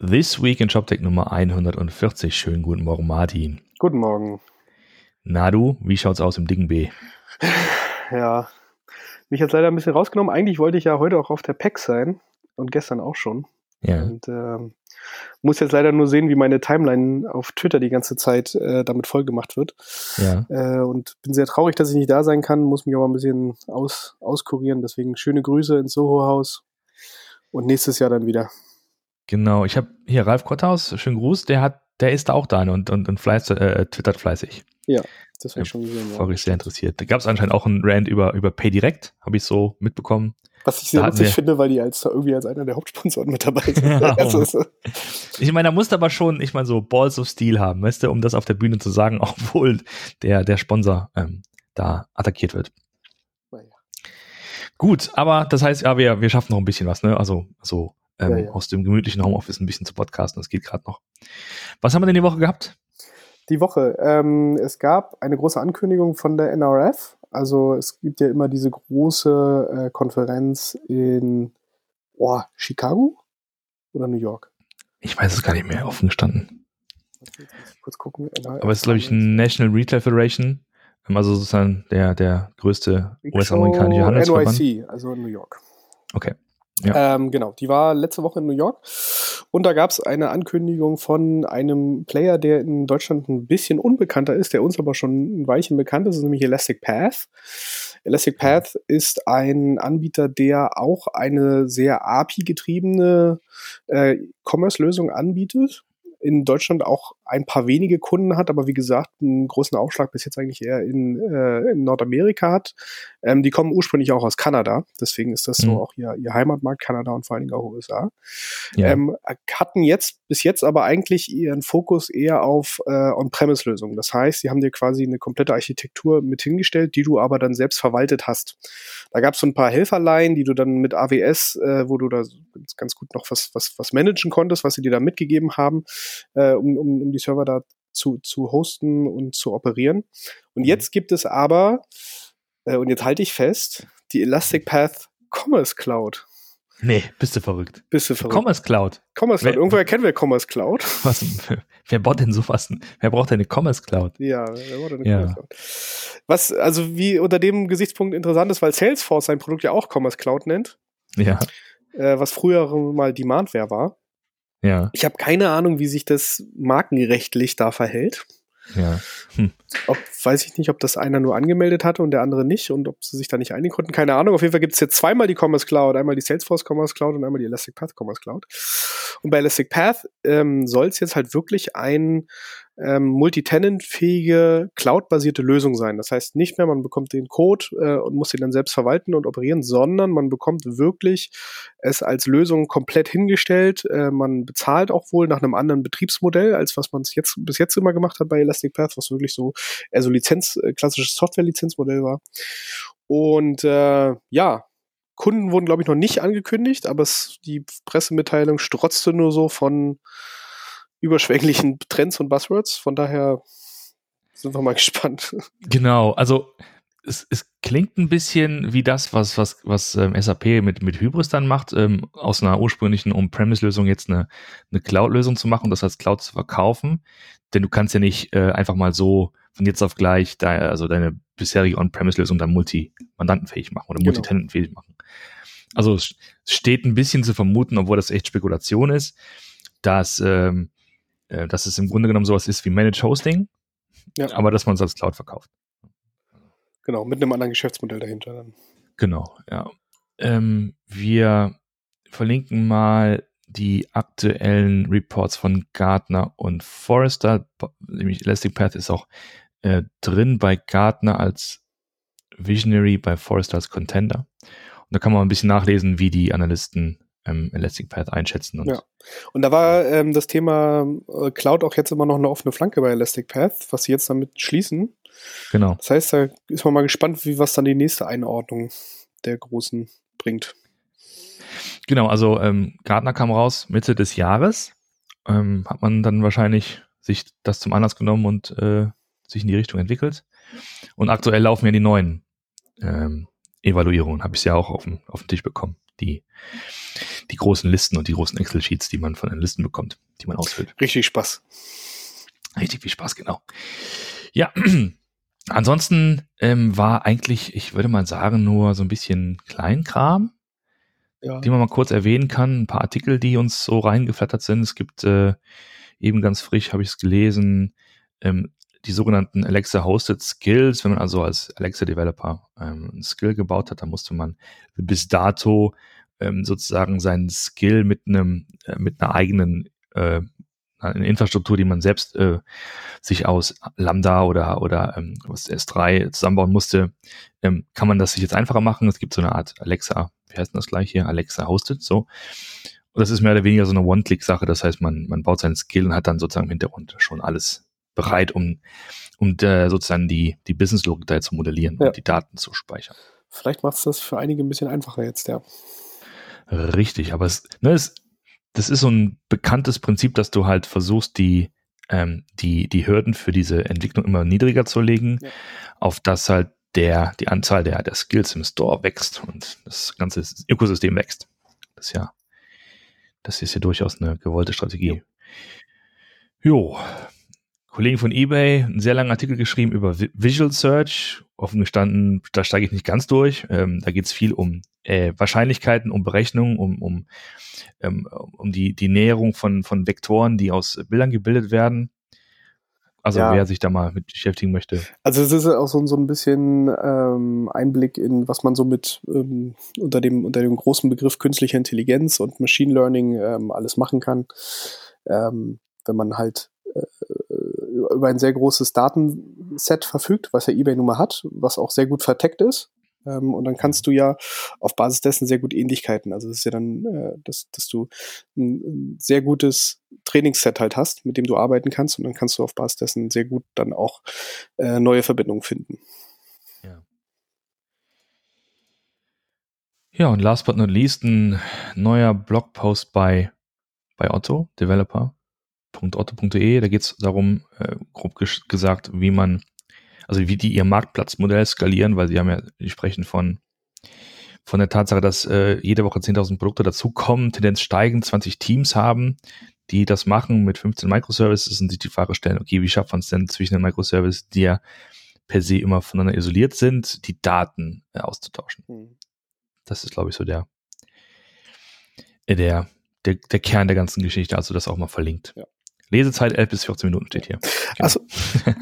This Week in ShopTech Nummer 140. Schönen guten Morgen, Martin. Guten Morgen. Na du, wie schaut's aus im dicken B? Ja, mich hat leider ein bisschen rausgenommen. Eigentlich wollte ich ja heute auch auf der PEX sein und gestern auch schon. Ja. Und ähm, muss jetzt leider nur sehen, wie meine Timeline auf Twitter die ganze Zeit äh, damit vollgemacht wird. Ja. Äh, und bin sehr traurig, dass ich nicht da sein kann, muss mich aber ein bisschen aus, auskurieren. Deswegen schöne Grüße ins Soho-Haus und nächstes Jahr dann wieder. Genau, ich habe hier Ralf Kotthaus, schönen Gruß, der hat, der ist da auch da und, und, und fleiß, äh, twittert fleißig. Ja, das habe Ja, ich schon gesehen. Ja. War ich sehr interessiert. Da gab es anscheinend auch einen Rant über, über PayDirect, habe ich so mitbekommen. Was ich sehr witzig finde, weil die als irgendwie als einer der Hauptsponsoren mit dabei sind. Ja, also, so- Ich meine, da musst du aber schon, ich meine, so Balls of Steel haben, weißt du, um das auf der Bühne zu sagen, obwohl der, der Sponsor ähm, da attackiert wird. naja. Gut, aber das heißt, ja, wir, wir schaffen noch ein bisschen was, ne? Also, so ähm, Ja, ja. aus dem gemütlichen Homeoffice ein bisschen zu podcasten, das geht gerade noch. Was haben wir denn die Woche gehabt? Die Woche. Ähm, es gab eine große Ankündigung von der NRF. Also es gibt ja immer diese große äh, Konferenz in oh, Chicago oder New York. Ich weiß es gar nicht mehr, offen gestanden. Kurz gucken. NRF Aber es ist, glaube ich, National Retail Federation, ähm, also sozusagen der, der größte US-amerikanische Handelsverband. NYC, also in New York. Okay. Ähm, genau, die war letzte Woche in New York und da gab es eine Ankündigung von einem Player, der in Deutschland ein bisschen unbekannter ist, der uns aber schon ein Weilchen bekannt ist, ist nämlich Elastic Path. Elastic Path ist ein Anbieter, der auch eine sehr API-getriebene äh, Commerce-Lösung anbietet. In Deutschland auch ein paar wenige Kunden hat, aber wie gesagt, einen großen Aufschlag bis jetzt eigentlich eher in, äh, in Nordamerika hat. Ähm, die kommen ursprünglich auch aus Kanada, deswegen ist das so Mhm. auch ihr, ihr Heimatmarkt, Kanada und vor allen Dingen auch USA. Ja. Ähm, hatten jetzt bis jetzt aber eigentlich ihren Fokus eher auf äh, On-Premise-Lösungen. Das heißt, sie haben dir quasi eine komplette Architektur mit hingestellt, die du aber dann selbst verwaltet hast. Da gab es so ein paar Helferlein, die du dann mit AWS, äh, wo du da ganz, ganz gut noch was, was, was managen konntest, was sie dir da mitgegeben haben, äh, um, um die Server da zu, zu hosten und zu operieren. Und jetzt gibt es aber, äh, und jetzt halte ich fest, die Elastic Path Commerce Cloud. nee, bist du verrückt. Bist du verrückt? Commerce Cloud. Commerce Cloud. Wer- Irgendwoher kennen wir Commerce Cloud. Was, wer baut denn sowas? Wer braucht denn eine Commerce Cloud? Ja, wer war denn eine Ja. Commerce Cloud? Was also wie unter dem Gesichtspunkt interessant ist, weil Salesforce sein Produkt ja auch Commerce Cloud nennt, Ja, äh, was früher mal Demandware war. Ja, Ich habe keine Ahnung, wie sich das markenrechtlich da verhält. ja. Ob, weiß ich nicht, ob das einer nur angemeldet hatte und der andere nicht und ob sie sich da nicht einigen konnten. Keine Ahnung. Auf jeden Fall gibt es jetzt zweimal die Commerce Cloud. Einmal die Salesforce Commerce Cloud und einmal die Elastic Path Commerce Cloud. Und bei Elastic Path ähm, soll es jetzt halt wirklich ein ähm, multitenant-fähige, cloud-basierte Lösung sein. Das heißt nicht mehr, man bekommt den Code äh, und muss ihn dann selbst verwalten und operieren, sondern man bekommt wirklich es als Lösung komplett hingestellt. Äh, man bezahlt auch wohl nach einem anderen Betriebsmodell, als was man es jetzt bis jetzt immer gemacht hat bei Elastic Path, was wirklich so eher so Lizenz, äh, klassisches Software-Lizenzmodell war. Und äh, ja, Kunden wurden, glaube ich, noch nicht angekündigt, aber es, die Pressemitteilung strotzte nur so von überschwänglichen Trends und Buzzwords. Von daher sind wir mal gespannt. Genau, also es, es klingt ein bisschen wie das, was, was, was ähm, SAP mit, mit Hybris dann macht, ähm, aus einer ursprünglichen On-Premise-Lösung jetzt eine, eine Cloud-Lösung zu machen und das als Cloud zu verkaufen. Denn du kannst ja nicht äh, einfach mal so von jetzt auf gleich de, also deine bisherige On-Premise-Lösung dann multi-mandantenfähig machen oder Genau. multi-tenantenfähig machen. Also es steht ein bisschen zu vermuten, obwohl das echt Spekulation ist, dass, ähm, äh, dass es im Grunde genommen sowas ist wie Managed Hosting, Ja. aber dass man es als Cloud verkauft. Genau, mit einem anderen Geschäftsmodell dahinter dann. Genau, ja. Ähm, wir verlinken mal die aktuellen Reports von Gartner und Forrester. Nämlich Elastic Path ist auch äh, drin bei Gartner als Visionary, bei Forrester als Contender. Und da kann man ein bisschen nachlesen, wie die Analysten ähm, Elastic Path einschätzen. Und Ja. Und da war ähm, das Thema äh, Cloud auch jetzt immer noch eine offene Flanke bei Elastic Path, was sie jetzt damit schließen. Genau. Das heißt, da ist man mal gespannt, wie was dann die nächste Einordnung der Großen bringt. Genau, also ähm, Gartner kam raus Mitte des Jahres. Ähm, hat man dann wahrscheinlich sich das zum Anlass genommen und äh, sich in die Richtung entwickelt. Und aktuell laufen ja die neuen ähm, Evaluierungen, habe ich ja auch auf den, auf den Tisch bekommen. die, die großen Listen und die großen Excel-Sheets, die man von den Listen bekommt, die man ausfüllt. Richtig Spaß. Richtig viel Spaß, genau. Ja, ansonsten ähm, war eigentlich, ich würde mal sagen, nur so ein bisschen Kleinkram, ja. die man mal kurz erwähnen kann. Ein paar Artikel, die uns so reingeflattert sind. Es gibt äh, eben ganz frisch, habe ich es gelesen, ähm, die sogenannten Alexa Hosted Skills. Wenn man also als Alexa Developer ähm, ein Skill gebaut hat, dann musste man bis dato ähm, sozusagen seinen Skill mit einem äh, mit einer eigenen äh, eine Infrastruktur, die man selbst äh, sich aus Lambda oder oder ähm, was S3 zusammenbauen musste, ähm, kann man das sich jetzt einfacher machen. Es gibt so eine Art Alexa, wie heißt denn das gleich hier? Alexa hosted, so. Und das ist mehr oder weniger so eine One-Click-Sache. Das heißt, man, man baut seinen Skill und hat dann sozusagen im Hintergrund schon alles bereit, um, um äh, sozusagen die, die Business-Logik da zu modellieren ja. und die Daten zu speichern. Vielleicht macht es das für einige ein bisschen einfacher jetzt, ja. Richtig, aber es, ne, es, das ist so ein bekanntes Prinzip, dass du halt versuchst, die, ähm, die, die Hürden für diese Entwicklung immer niedriger zu legen, ja. auf das halt der, die Anzahl der, der Skills im Store wächst und das ganze Ökosystem wächst. Das ist ja, das ist ja durchaus eine gewollte Strategie. Jo, Kollegen von eBay einen sehr langen Artikel geschrieben über Visual Search. Offen gestanden, da steige ich nicht ganz durch. Ähm, da geht es viel um äh, Wahrscheinlichkeiten, um Berechnungen, um, um, ähm, um die, die Näherung von, von Vektoren, die aus Bildern gebildet werden. Also ja. wer sich da mal mit beschäftigen möchte. Also es ist auch so, so ein bisschen ähm, Einblick in, was man so mit ähm, unter, dem, unter dem großen Begriff künstlicher Intelligenz und Machine Learning ähm, alles machen kann. Ähm, wenn man halt äh, über ein sehr großes Datenset verfügt, was ja eBay nun mal hat, was auch sehr gut verteckt ist. Ähm, und dann kannst du ja auf Basis dessen sehr gut Ähnlichkeiten. Also es ist ja dann, äh, dass, dass du ein, ein, sehr gutes Trainingsset halt hast, mit dem du arbeiten kannst und dann kannst du auf Basis dessen sehr gut dann auch äh, neue Verbindungen finden. Ja. Ja, und last but not least ein neuer Blogpost bei, bei Otto, Developer otto.de. Da geht es darum, äh, grob gesagt, wie man, also wie die ihr Marktplatzmodell skalieren, weil sie haben ja, die sprechen von von der Tatsache, dass äh, jede Woche 10.000 Produkte dazukommen, Tendenz steigen, 20 Teams haben, die das machen mit 15 Microservices und sich die Frage stellen, okay, wie schafft man es denn zwischen den Microservices, die ja per se immer voneinander isoliert sind, die Daten äh, auszutauschen? Mhm. Das ist, glaube ich, so der, äh, der, der, der Kern der ganzen Geschichte, also das auch mal verlinkt. Ja. Lesezeit 11 bis 14 Minuten steht hier. Genau. Also,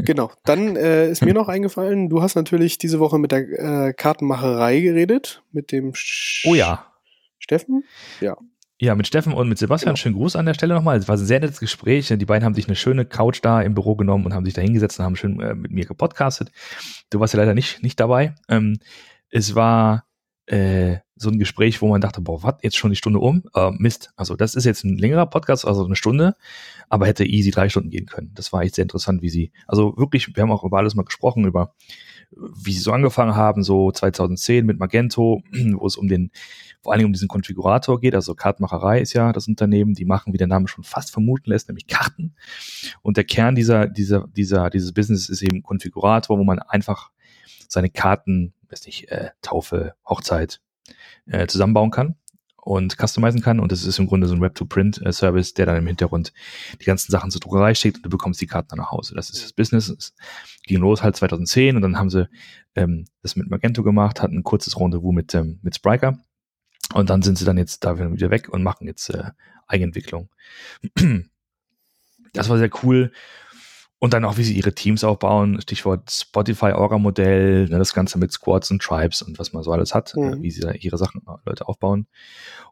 genau. Dann äh, ist mir noch eingefallen, du hast natürlich diese Woche mit der äh, Kartenmacherei geredet, mit dem Sch Oh ja. Steffen? Ja. Ja, mit Steffen und mit Sebastian. Genau. Schönen Gruß an der Stelle nochmal. Es war ein sehr nettes Gespräch. Die beiden haben sich eine schöne Couch da im Büro genommen und haben sich da hingesetzt und haben schön äh, mit mir gepodcastet. Du warst ja leider nicht, nicht dabei. Ähm, es war äh, so ein Gespräch, wo man dachte, boah, was, jetzt schon die Stunde um? Äh, Mist. Also das ist jetzt ein längerer Podcast, also eine Stunde, aber hätte easy drei Stunden gehen können. Das war echt sehr interessant, wie sie, also wirklich, wir haben auch über alles mal gesprochen, über wie sie so angefangen haben, so 2010 mit Magento, wo es um den, vor allen Dingen um diesen Konfigurator geht, also Kartenmacherei ist ja das Unternehmen, die machen, wie der Name schon fast vermuten lässt, nämlich Karten. Und der Kern dieser, dieser, dieser, dieses Business ist eben Konfigurator, wo man einfach seine Karten, weiß nicht, äh, Taufe, Hochzeit, äh, zusammenbauen kann und customizen kann. Und das ist im Grunde so ein Web-to-Print-Service, der dann im Hintergrund die ganzen Sachen zur Druckerei schickt und du bekommst die Karten dann nach Hause. Das ist das Business. Es ging los halt 2010 und dann haben sie ähm, das mit Magento gemacht, hatten ein kurzes Rendezvous mit, ähm, mit Spriker. Und dann sind sie dann jetzt da wieder weg und machen jetzt äh, Eigenentwicklung. Das war sehr cool. Und dann auch, wie sie ihre Teams aufbauen, Stichwort Spotify-Orga-Modell, ne, das Ganze mit Squads und Tribes und was man so alles hat, äh, mhm. wie sie ihre Sachen, äh, Leute aufbauen.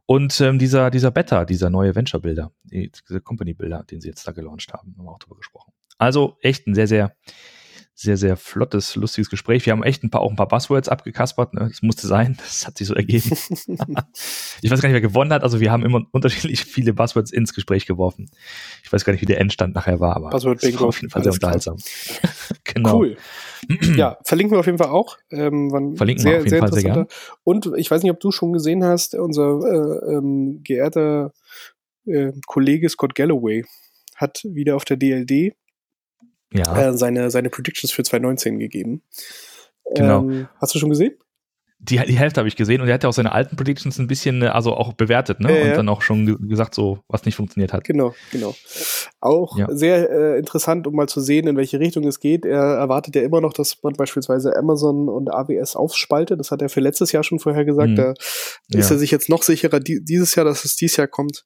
Und ähm, dieser, dieser Beta, dieser neue Venture-Builder, die, diese Company-Builder, den sie jetzt da gelauncht haben, haben wir auch drüber gesprochen. Also echt ein sehr, sehr sehr, sehr flottes, lustiges Gespräch. Wir haben echt ein paar, auch ein paar Buzzwords abgekaspert. Ne? Das musste sein. Das hat sich so ergeben. ich weiß gar nicht, wer gewonnen hat. Also wir haben immer unterschiedlich viele Buzzwords ins Gespräch geworfen. Ich weiß gar nicht, wie der Endstand nachher war, aber Buzzword Bingo. war auf jeden Fall sehr unterhaltsam. genau. Cool. ja, verlinken wir auf jeden Fall auch. Ähm, verlinken sehr, wir auf jeden Fall sehr gerne. Und ich weiß nicht, ob du schon gesehen hast, unser äh, ähm, geehrter äh, Kollege Scott Galloway hat wieder auf der DLD ja. äh, seine, seine Predictions für 2019 gegeben. Genau. Ähm, hast du schon gesehen? Die, die Hälfte habe ich gesehen und er hat ja auch seine alten Predictions ein bisschen, äh, also auch bewertet, ne? Ja, und dann auch schon ge gesagt, so, was nicht funktioniert hat. Genau, genau. Auch Ja. sehr äh, interessant, um mal zu sehen, in welche Richtung es geht. Er erwartet ja immer noch, dass man beispielsweise Amazon und AWS aufspaltet. Das hat er für letztes Jahr schon vorher gesagt. Mhm. Da ist er sich jetzt noch sicherer die, dieses Jahr, dass es dieses Jahr kommt.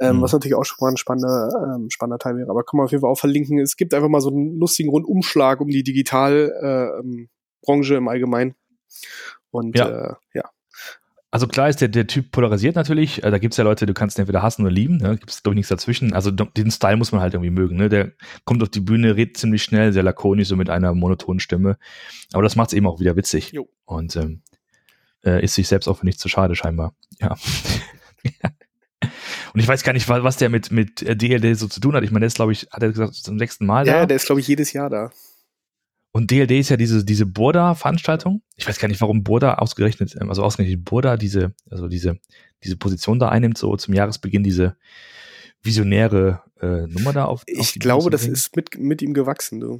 Ähm, Mhm. Was natürlich auch schon mal ein spannender, ähm, spannender Teil wäre. Aber kann man auf jeden Fall auch verlinken. Es gibt einfach mal so einen lustigen Rundumschlag um die Digitalbranche äh, Branche im Allgemeinen. Und Ja. Äh, ja. Also klar ist der, der Typ polarisiert natürlich. Äh, Da gibt's ja Leute, du kannst ihn entweder hassen oder lieben. Ne? Gibt es, glaube ich, nichts dazwischen. Also den Style muss man halt irgendwie mögen. Ne? Der kommt auf die Bühne, redet ziemlich schnell, sehr lakonisch, so mit einer monotonen Stimme. Aber das macht's eben auch wieder witzig. Jo. Und ähm, äh, ist sich selbst auch für nichts zu schade, scheinbar. Ja. Und ich weiß gar nicht, wa- was der mit, mit äh, DLD so zu tun hat. Ich meine, der ist, glaube ich, hat er gesagt, zum sechsten Mal Ja, da. der ist, glaube ich, jedes Jahr da. Und DLD ist ja diese, diese Burda-Veranstaltung. Ich weiß gar nicht, warum Burda ausgerechnet, ähm, also ausgerechnet Burda diese, also diese, diese Position da einnimmt, so zum Jahresbeginn diese visionäre äh, Nummer da auf. auf Ich die glaube, das ist mit, mit ihm gewachsen, du.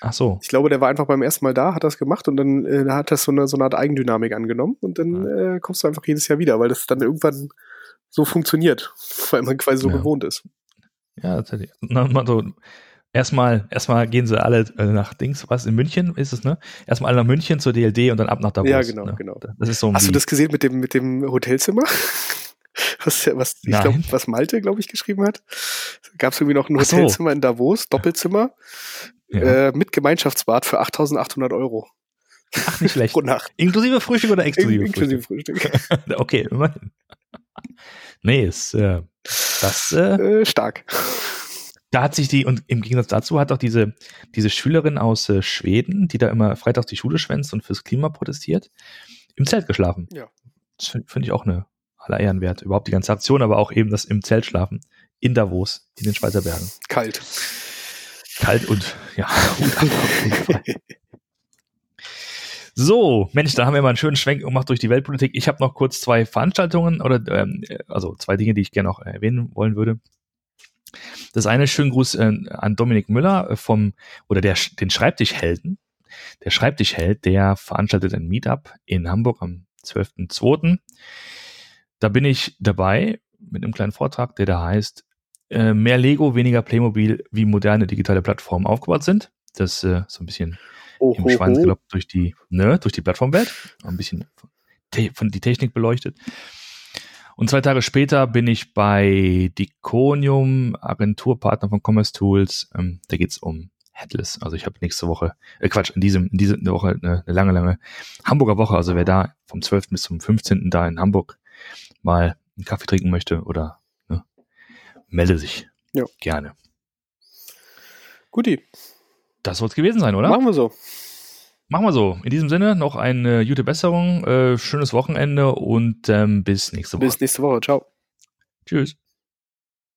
Ach so. Ich glaube, der war einfach beim ersten Mal da, hat das gemacht und dann äh, hat das so eine, so eine Art Eigendynamik angenommen und dann äh, kommst du einfach jedes Jahr wieder, weil das dann irgendwann so funktioniert, weil man quasi so Ja. gewohnt ist. Ja, tatsächlich. Na, mal so, erstmal, erstmal gehen sie alle äh, nach Dings, was in München ist es, ne? Erstmal alle nach München zur DLD und dann ab nach Davos. Ja, genau, ne? genau. Das ist so Hast du das gesehen mit dem, mit dem Hotelzimmer? Was, was ich Nein. glaube, was Malte, glaube ich, geschrieben hat. Gab es irgendwie noch ein Ach so. Hotelzimmer in Davos, Doppelzimmer, ja. äh, mit Gemeinschaftsbad für 8.800 Euro Ach, nicht schlecht. pro Nacht. Inklusive Frühstück oder exklusive Inklusive Frühstück? Frühstück. Okay, immerhin. Nee, ist, äh, das, äh, äh, stark. Da hat sich die, und im Gegensatz dazu hat auch diese, diese Schülerin aus äh, Schweden, die da immer freitags die Schule schwänzt und fürs Klima protestiert, im Zelt geschlafen. Ja. Das finde find ich auch eine aller Ehren wert. Überhaupt die ganze Aktion, aber auch eben das im Zelt schlafen. In Davos, in den Schweizer Bergen. Kalt. Kalt und, ja. So, Mensch, da haben wir mal einen schönen Schwenk gemacht durch die Weltpolitik. Ich habe noch kurz zwei Veranstaltungen oder ähm, also zwei Dinge, die ich gerne noch erwähnen wollen würde. Das eine schönen Gruß äh, an Dominik Müller äh, vom oder der den Schreibtischhelden. Der Schreibtischheld, der veranstaltet ein Meetup in Hamburg am 12.02. Da bin ich dabei mit einem kleinen Vortrag, der da heißt äh, mehr Lego, weniger Playmobil, wie moderne digitale Plattformen aufgebaut sind. Das äh, so ein bisschen Oh, im Schweinsgalopp durch die, ne, durch die Plattformwelt, ein bisschen von, von die Technik beleuchtet. Und zwei Tage später bin ich bei Diconium, Agenturpartner von Commerce Tools. Ähm, da geht's um Headless. Also ich habe nächste Woche, äh Quatsch, in diesem, in dieser Woche eine, eine lange, lange Hamburger Woche. Also wer da vom 12. bis zum 15. da in Hamburg mal einen Kaffee trinken möchte oder ne, melde sich Ja. gerne. Guti, Das soll es gewesen sein, oder? machen wir so. Machen wir so. In diesem Sinne noch eine gute Besserung, äh, schönes Wochenende und ähm, bis nächste Woche. Bis nächste Woche. Ciao. Tschüss.